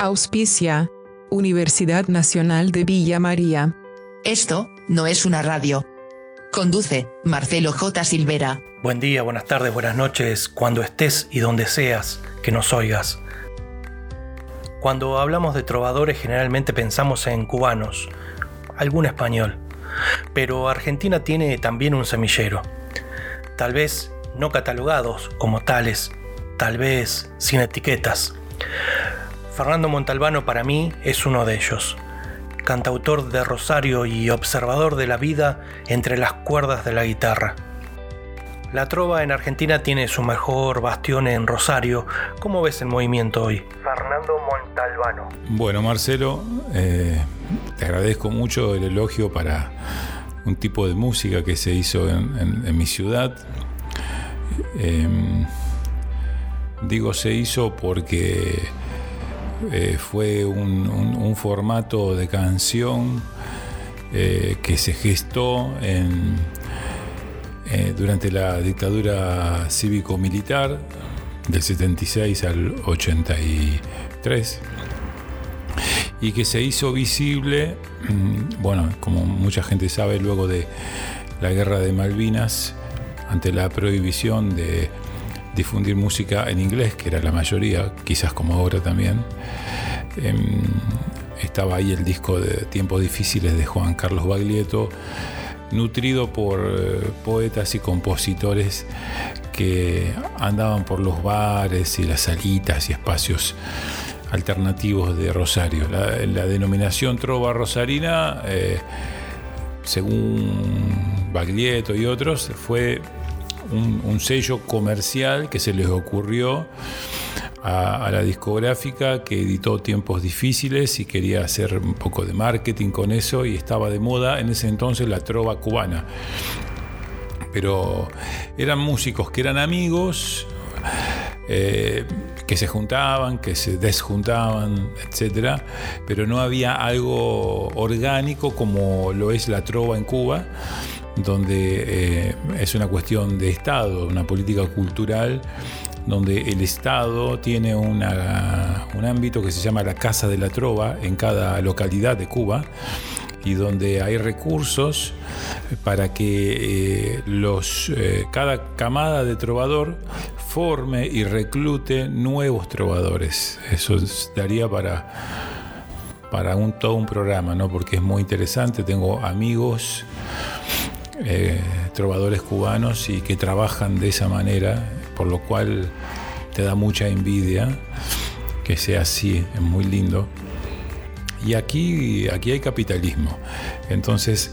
Auspicia. Universidad Nacional de Villa María. Esto, no es una radio. Conduce, Marcelo J. Silvera. Buen día, buenas tardes, buenas noches, cuando estés y donde seas, que nos oigas. Cuando hablamos de trovadores generalmente pensamos en cubanos, algún español, pero Argentina tiene también un semillero. Tal vez no catalogados como tales, tal vez sin etiquetas. Fernando Montalbano para mí es uno de ellos, cantautor de Rosario y observador de la vida entre las cuerdas de la guitarra. La trova en Argentina tiene su mejor bastión en Rosario. ¿Cómo ves el movimiento hoy? Fernando Montalbano. Bueno, Marcelo, eh, te agradezco mucho el elogio para un tipo de música que se hizo en, mi ciudad. Em, digo se hizo porque eh, fue un, formato de canción eh, que se gestó en eh, durante la dictadura cívico-militar del 76 al 83 y que se hizo visible, mm, bueno, como mucha gente sabe, luego de la guerra de Malvinas, ante la prohibición de difundir música en inglés, que era la mayoría, quizás como ahora también. Em, estaba ahí el disco de Tiempos Difíciles de Juan Carlos Baglietto, nutrido por eh, poetas y compositores que andaban por los bares y las salitas y espacios alternativos de Rosario. La, denominación trova rosarina, eh, según Baglietto y otros, fue un, sello comercial que se les ocurrió a, la discográfica que editó Tiempos Difíciles y quería hacer un poco de marketing con eso y estaba de moda en ese entonces la trova cubana. Pero eran músicos que eran amigos, eh, que se juntaban, que se desjuntaban, etc. Pero no había algo orgánico como lo es la trova en Cuba donde eh, es una cuestión de Estado, una política cultural, donde el Estado tiene un ámbito que se llama la Casa de la Trova en cada localidad de Cuba y donde hay recursos para que eh, los, eh, cada camada de trovador forme y reclute nuevos trovadores. Eso daría para, para un, todo un programa, ¿no? porque es muy interesante. Tengo amigos eh, trovadores cubanos y que trabajan de esa manera, por lo cual te da mucha envidia que sea así, es muy lindo. Y aquí, aquí hay capitalismo. Entonces,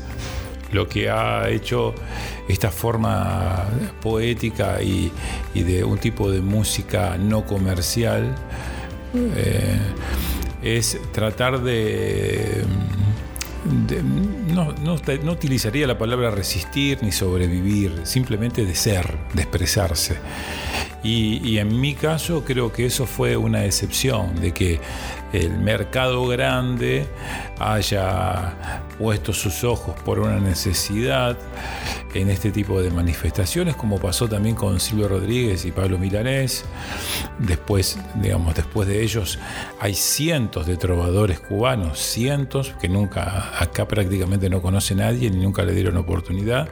lo que ha hecho esta forma poética y, de un tipo de música no comercial eh, es tratar de no, no, utilizaría la palabra resistir ni sobrevivir, simplemente de ser, de expresarse. Y, en mi caso creo que eso fue una excepción, de que el mercado grande haya puesto sus ojos por una necesidad en este tipo de manifestaciones, como pasó también con Silvio Rodríguez y Pablo Milanés. Después, digamos, después de ellos hay cientos de trovadores cubanos, cientos que nunca acá prácticamente no conoce nadie ni nunca le dieron oportunidad.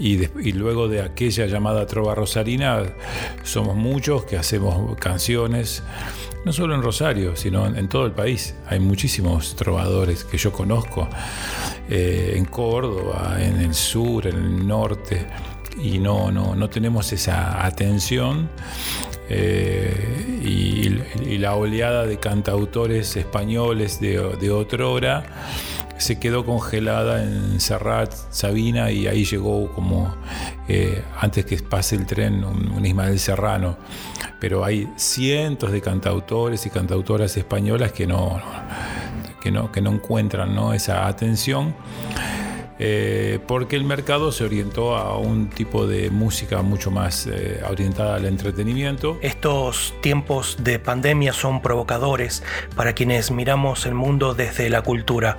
Y, luego de aquella llamada Trova Rosarina, somos muchos que hacemos canciones, no solo en Rosario, sino en, todo el país. Hay muchísimos trovadores que yo conozco, eh, en Córdoba, en el sur, en el norte, y no, no, no tenemos esa atención. Eh, y, la oleada de cantautores españoles de, de otrora se quedó congelada en Serrat, Sabina, y ahí llegó como eh, antes que pase el tren un, Ismael Serrano. Pero hay cientos de cantautores y cantautoras españolas que no, que no, que no encuentran ¿no? esa atención. Eh, porque el mercado se orientó a un tipo de música mucho más eh, orientada al entretenimiento. Estos tiempos de pandemia son provocadores para quienes miramos el mundo desde la cultura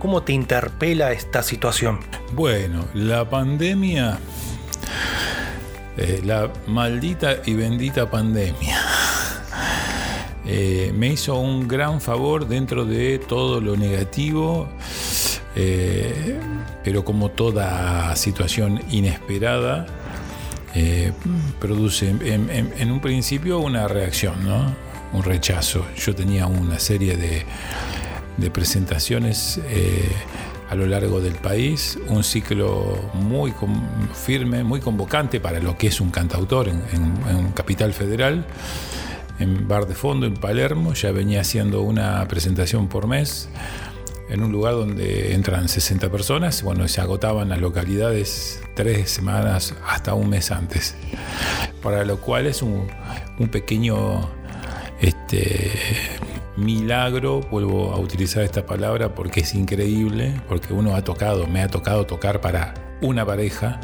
¿Cómo te interpela esta situación? Bueno, la pandemia, eh, la maldita y bendita pandemia, eh, me hizo un gran favor dentro de todo lo negativo, eh, pero como toda situación inesperada, produce en, un principio una reacción, ¿no? un rechazo. Yo tenía una serie de de presentaciones eh, a lo largo del país, un ciclo muy firme, muy convocante para lo que es un cantautor en, Capital Federal, en Bar de Fondo, en Palermo, ya venía haciendo una presentación por mes en un lugar donde entran 60 personas, bueno, se agotaban las localidades tres semanas hasta un mes antes, para lo cual es un, pequeño este, milagro, vuelvo a utilizar esta palabra porque es increíble, porque uno ha tocado, me ha tocado tocar para una pareja,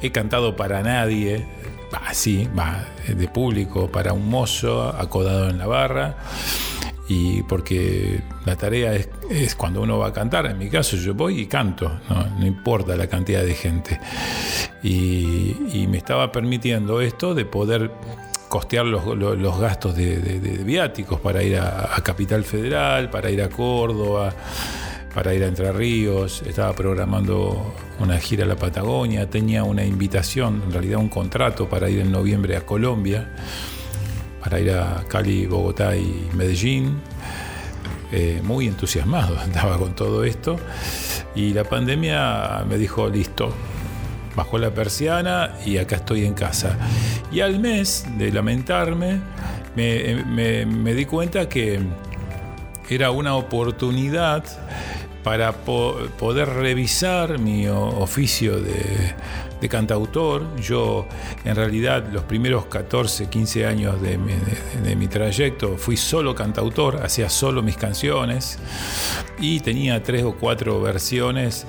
he cantado para nadie, así, va, de público, para un mozo acodado en la barra. Y porque la tarea es, cuando uno va a cantar, en mi caso yo voy y canto, no, importa la cantidad de gente. Y, y me estaba permitiendo esto de poder costear los, gastos de, viáticos para ir a, Capital Federal, para ir a Córdoba, para ir a Entre Ríos. Estaba programando una gira a la Patagonia, tenía una invitación, en realidad un contrato para ir en noviembre a Colombia, para ir a Cali, Bogotá y Medellín. Eh, muy entusiasmado andaba con todo esto y la pandemia me dijo listo bajó la persiana y acá estoy en casa. Y al mes de lamentarme, me, di cuenta que era una oportunidad para poder revisar mi oficio de, cantautor. Yo, en realidad, los primeros 14, 15 años de mi, trayecto fui solo cantautor, hacía solo mis canciones y tenía tres o cuatro versiones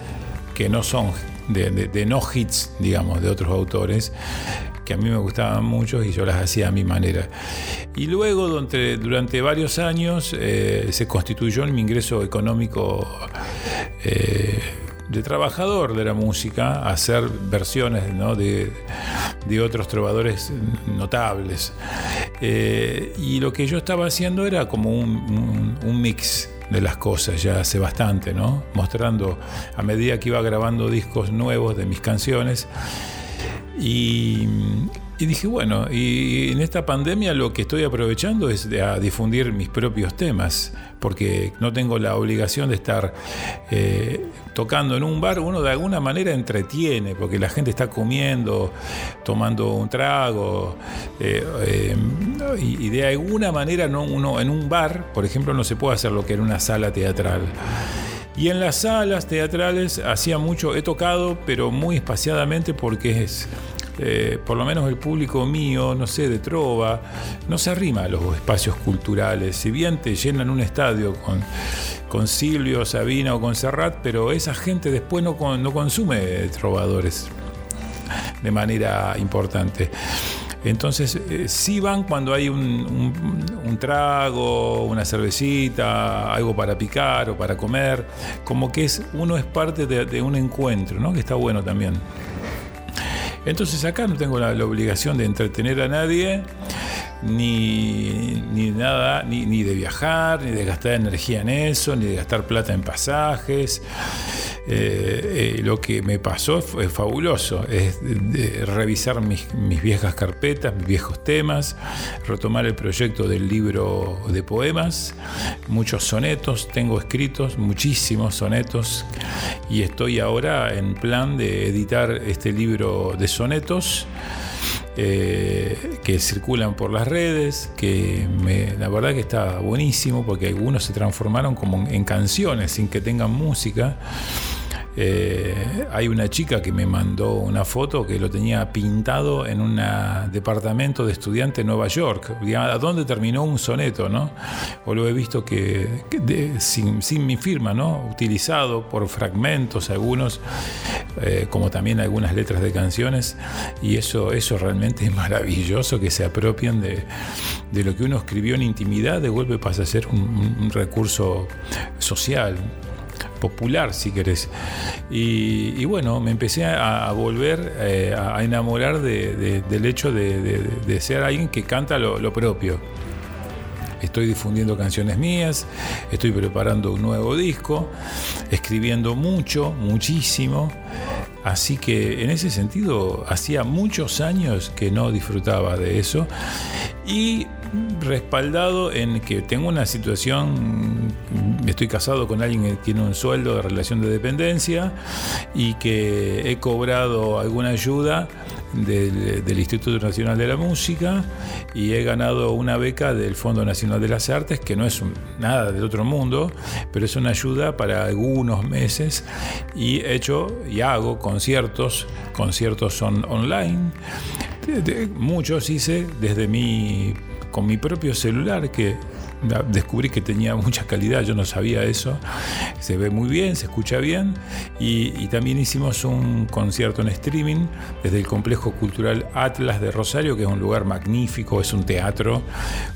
que no son de, no hits, digamos, de otros autores que a mí me gustaban mucho y yo las hacía a mi manera. Y luego, durante, varios años, eh, se constituyó en mi ingreso económico eh, de trabajador de la música, hacer versiones de, otros trovadores notables. Eh, y lo que yo estaba haciendo era como un, un mix de las cosas ya hace bastante, ¿no? Mostrando a medida que iba grabando discos nuevos de mis canciones. Y, dije, bueno, y en esta pandemia lo que estoy aprovechando es a difundir mis propios temas, porque no tengo la obligación de estar eh, tocando en un bar. Uno de alguna manera entretiene, porque la gente está comiendo, tomando un trago, eh, eh, y, de alguna manera no, uno en un bar, por ejemplo, no se puede hacer lo que en una sala teatral. Y en las salas teatrales hacía mucho, he tocado, pero muy espaciadamente porque es, eh, por lo menos el público mío, no sé, de trova, no se arrima a los espacios culturales. Si bien te llenan un estadio con, con Silvio, Sabina o con Serrat, pero esa gente después no, no consume trovadores de manera importante. Entonces, eh, sí van cuando hay un, trago, una cervecita, algo para picar o para comer, como que es, uno es parte de, un encuentro, ¿no? que está bueno también. Entonces acá no tengo la, obligación de entretener a nadie, ni, nada, ni, ni de viajar, ni de gastar energía en eso, ni de gastar plata en pasajes. Eh, eh, lo que me pasó fue fabuloso, es revisar mis, viejas carpetas, mis viejos temas, retomar el proyecto del libro de poemas, muchos sonetos, tengo escritos muchísimos sonetos y estoy ahora en plan de editar este libro de sonetos. Eh, que circulan por las redes, que la verdad que está buenísimo porque algunos se transformaron como en canciones sin que tengan música. Eh, hay una chica que me mandó una foto que lo tenía pintado en un departamento de estudiante en Nueva York. ¿A dónde terminó un soneto? ¿no? O lo he visto que, sin, mi firma, ¿no? utilizado por fragmentos algunos, eh, como también algunas letras de canciones. Y eso, eso realmente es maravilloso que se apropien de, lo que uno escribió en intimidad, de golpe pasa a ser un recurso social popular, si querés. Y, bueno, me empecé a, volver eh, a enamorar del hecho de, ser alguien que canta lo propio estoy difundiendo canciones mías, estoy preparando un nuevo disco, escribiendo mucho, muchísimo. Así que en ese sentido hacía muchos años que no disfrutaba de eso y respaldado en que tengo una situación, estoy casado con alguien que tiene un sueldo de relación de dependencia y que he cobrado alguna ayuda del, Instituto Nacional de la Música y he ganado una beca del Fondo Nacional de las Artes, que no es nada del otro mundo, pero es una ayuda para algunos meses y he hecho y hago conciertos, conciertos son online, muchos hice desde mi con mi propio celular que descubrí que tenía mucha calidad, yo no sabía eso. Se ve muy bien, se escucha bien. Y, también hicimos un concierto en streaming desde el Complejo Cultural Atlas de Rosario, que es un lugar magnífico, es un teatro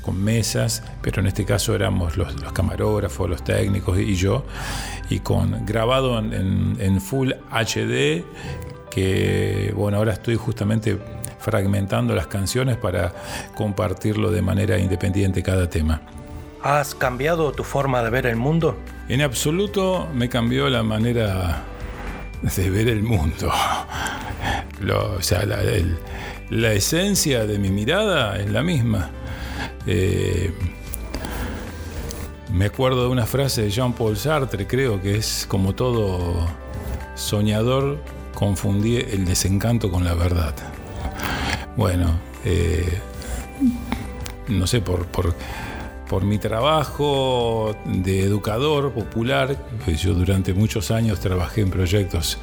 con mesas, pero en este caso éramos los, camarógrafos, los técnicos y yo, y con grabado en Full HD, que bueno, ahora estoy justamente fragmentando las canciones para compartirlo de manera independiente cada tema. ¿Has cambiado tu forma de ver el mundo? En absoluto me cambió la manera de ver el mundo. o sea, la, esencia de mi mirada es la misma. Eh, me acuerdo de una frase de Jean-Paul Sartre, creo que es como todo soñador, confundí el desencanto con la verdad. Bueno, eh, no sé, por, por por mi trabajo de educador popular, yo durante muchos años trabajé en proyectos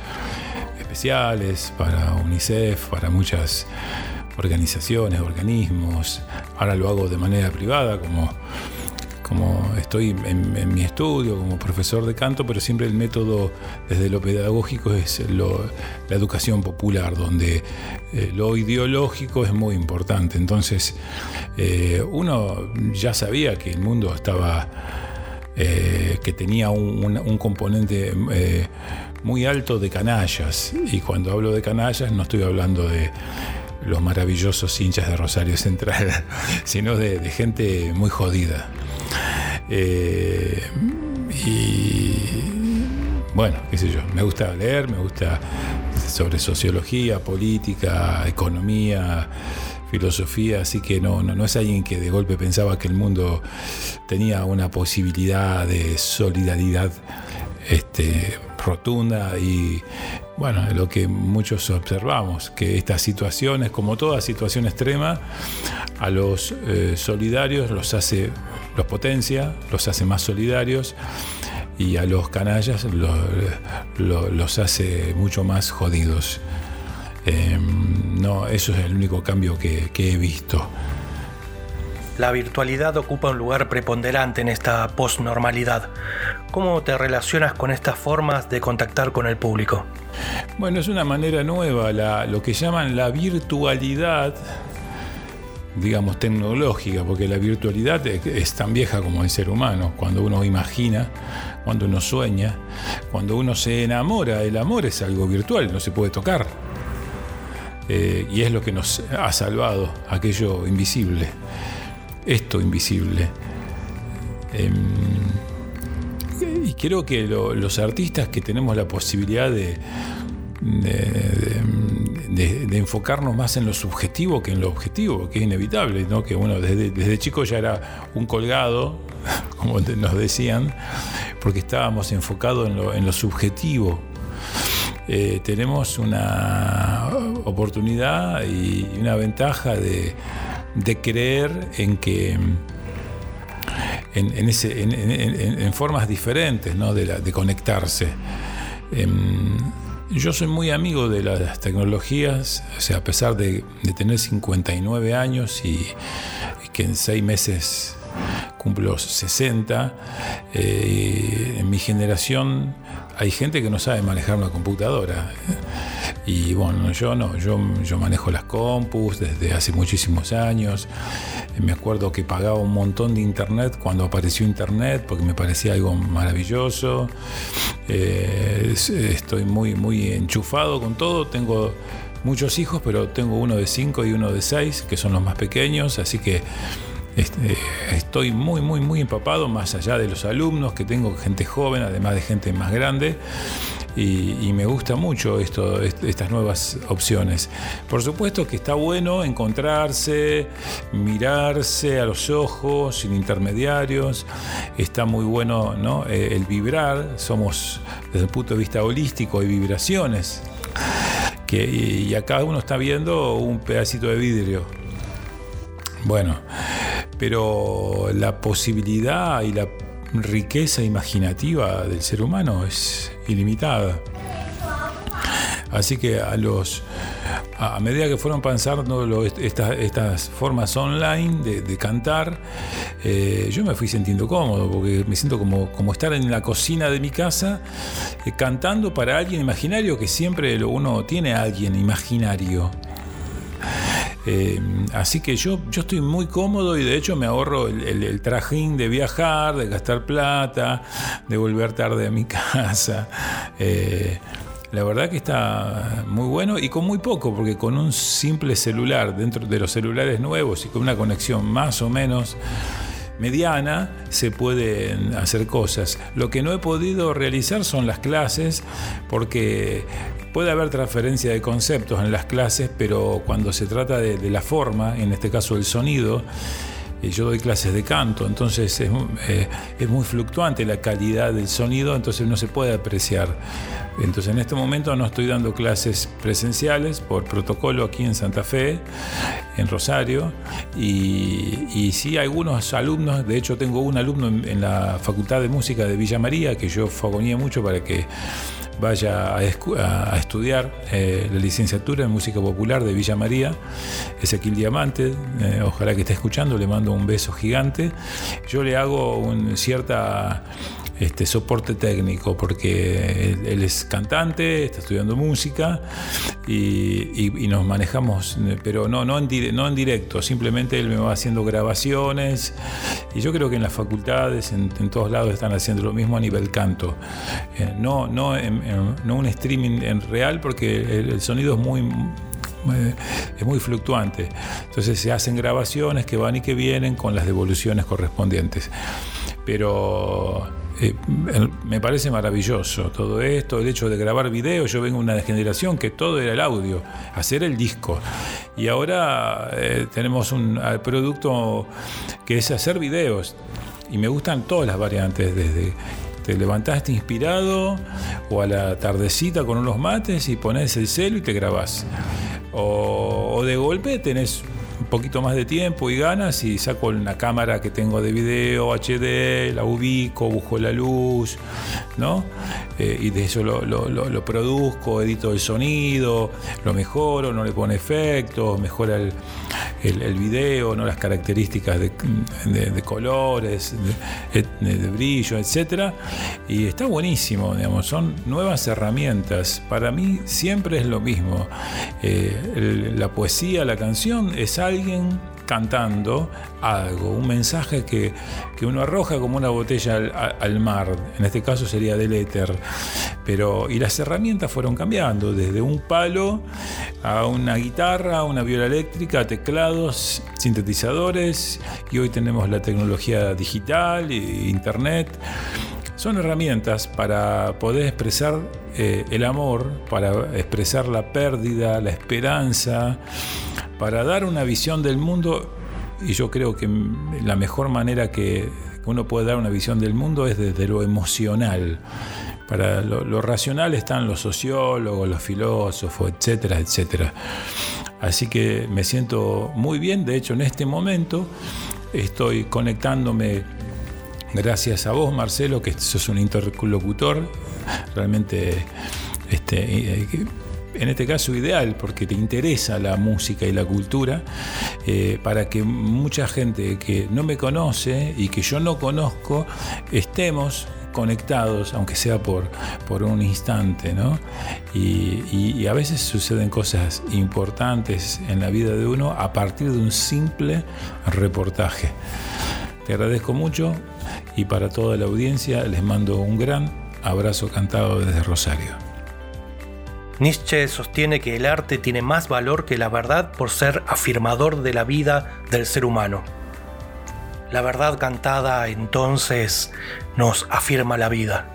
especiales para UNICEF, para muchas organizaciones, organismos, ahora lo hago de manera privada como como estoy en, mi estudio como profesor de canto, pero siempre el método desde lo pedagógico es la educación popular, donde eh, lo ideológico es muy importante. Entonces, eh, uno ya sabía que el mundo estaba, eh, que tenía un, componente muy alto de canallas, y cuando hablo de canallas no estoy hablando de los maravillosos hinchas de Rosario Central, sino de gente muy jodida. Eh, y bueno, qué sé yo, me gusta leer, me gusta sobre sociología, política, economía, filosofía, así que no, no, no es alguien que de golpe pensaba que el mundo tenía una posibilidad de solidaridad este, rotunda y bueno, lo que muchos observamos, que estas situaciones, como toda situación extrema, a los eh, solidarios los hace, los potencia, los hace más solidarios y a los canallas los hace mucho más jodidos. Em, no, eso es el único cambio que, que he visto. La virtualidad ocupa un lugar preponderante en esta posnormalidad. ¿Cómo te relacionas con estas formas de contactar con el público? Bueno, es una manera nueva, lo que llaman la virtualidad, digamos, tecnológica, porque la virtualidad es, tan vieja como el ser humano, cuando uno imagina, cuando uno sueña, cuando uno se enamora, el amor es algo virtual, no se puede tocar. Eh, y es lo que nos ha salvado, aquello invisible, esto invisible. Em, y creo que los artistas que tenemos la posibilidad de, de, enfocarnos más en lo subjetivo que en lo objetivo, que es inevitable, que uno desde, chico ya era un colgado, como nos decían, porque estábamos enfocados en lo, subjetivo. Eh, tenemos una oportunidad y una ventaja de, creer en que en, formas diferentes de, conectarse. Em, yo soy muy amigo de las tecnologías, o sea, a pesar de, tener 59 años y, que en seis meses cumplo 60, eh, en mi generación hay gente que no sabe manejar una computadora. Y bueno, yo no, yo, yo manejo las compus desde hace muchísimos años. Me acuerdo que pagaba un montón de internet cuando apareció internet porque me parecía algo maravilloso. Eh, estoy muy, muy enchufado con todo. Tengo muchos hijos, pero tengo uno de 5 y uno de 6, que son los más pequeños, así que este, estoy muy, muy, muy empapado, más allá de los alumnos, que tengo gente joven, además de gente más grande. Y, me gusta mucho esto, estas nuevas opciones. Por supuesto que está bueno encontrarse, mirarse a los ojos, sin intermediarios. Está muy bueno ¿no? Eh, el vibrar. Somos, desde el punto de vista holístico, hay vibraciones que, y acá uno está viendo un pedacito de vidrio. Bueno, pero la posibilidad y la riqueza imaginativa del ser humano es ilimitada. Así que a los a medida que fueron pensando estas, formas online de, cantar, eh, yo me fui sintiendo cómodo, porque me siento como, como estar en la cocina de mi casa eh, cantando para alguien imaginario, que siempre uno tiene alguien imaginario. Eh, así que yo, yo estoy muy cómodo y de hecho me ahorro el, trajín de viajar, de gastar plata, de volver tarde a mi casa. La verdad que está muy bueno y con muy poco, porque con un simple celular dentro de los celulares nuevos y con una conexión más o menos mediana se pueden hacer cosas. Lo que no he podido realizar son las clases porque puede haber transferencia de conceptos en las clases, pero cuando se trata de, la forma, en este caso el sonido, eh, yo doy clases de canto, entonces es, eh, es, muy fluctuante la calidad del sonido, entonces no se puede apreciar. Entonces en este momento no estoy dando clases presenciales por protocolo aquí en Santa Fe, en Rosario, y, y sí algunos alumnos, de hecho tengo un alumno en, la Facultad de Música de Villa María, que yo fagonía mucho para que vaya a, estudiar eh, la licenciatura en música popular de Villa María, Ezequiel Diamante, eh, ojalá que esté escuchando, le mando un beso gigante. Yo le hago un cierta este, soporte técnico, porque él, es cantante, está estudiando música y, nos manejamos, pero no, no, en, no en directo, simplemente él me va haciendo grabaciones y yo creo que en las facultades, en, todos lados están haciendo lo mismo a nivel canto. Eh, no, no, no un streaming en real porque el, sonido es muy es muy fluctuante. Entonces se hacen grabaciones que van y que vienen con las devoluciones correspondientes. Pero eh, me parece maravilloso todo esto, el hecho de grabar videos. Yo vengo de una generación que todo era el audio, hacer el disco. Y ahora eh, tenemos un producto que es hacer videos. Y me gustan todas las variantes, desde te levantaste inspirado o a la tardecita con unos mates y pones el celo y te grabás. O, o de golpe tenés un poquito más de tiempo y ganas y saco una cámara que tengo de video HD, la ubico, busco la luz, ¿no? Eh, y de eso lo, produzco, edito el sonido, lo mejoro, no le pone efectos, mejora el, el, video, ¿no? las características de, colores, de, brillo, etc. Y está buenísimo, digamos, son nuevas herramientas. Para mí siempre es lo mismo. Eh, la poesía, la canción es alguien cantando algo, un mensaje que, uno arroja como una botella al, mar, en este caso sería del éter, pero y las herramientas fueron cambiando, desde un palo a una guitarra, una viola eléctrica, teclados, sintetizadores, y hoy tenemos la tecnología digital e internet. Son herramientas para poder expresar eh, el amor, para expresar la pérdida, la esperanza, para dar una visión del mundo, y yo creo que la mejor manera que uno puede dar una visión del mundo es desde lo emocional. Para lo, racional están los sociólogos, los filósofos, etcétera, etcétera. Así que me siento muy bien, de hecho en este momento estoy conectándome gracias a vos, Marcelo, que sos un interlocutor realmente este, eh, en este caso ideal, porque te interesa la música y la cultura, eh, para que mucha gente que no me conoce y que yo no conozco, estemos conectados, aunque sea por, por un instante, ¿no? Y, y, a veces suceden cosas importantes en la vida de uno a partir de un simple reportaje. Te agradezco mucho y para toda la audiencia les mando un gran abrazo cantado desde Rosario. Nietzsche sostiene que el arte tiene más valor que la verdad por ser afirmador de la vida del ser humano. La verdad cantada entonces nos afirma la vida.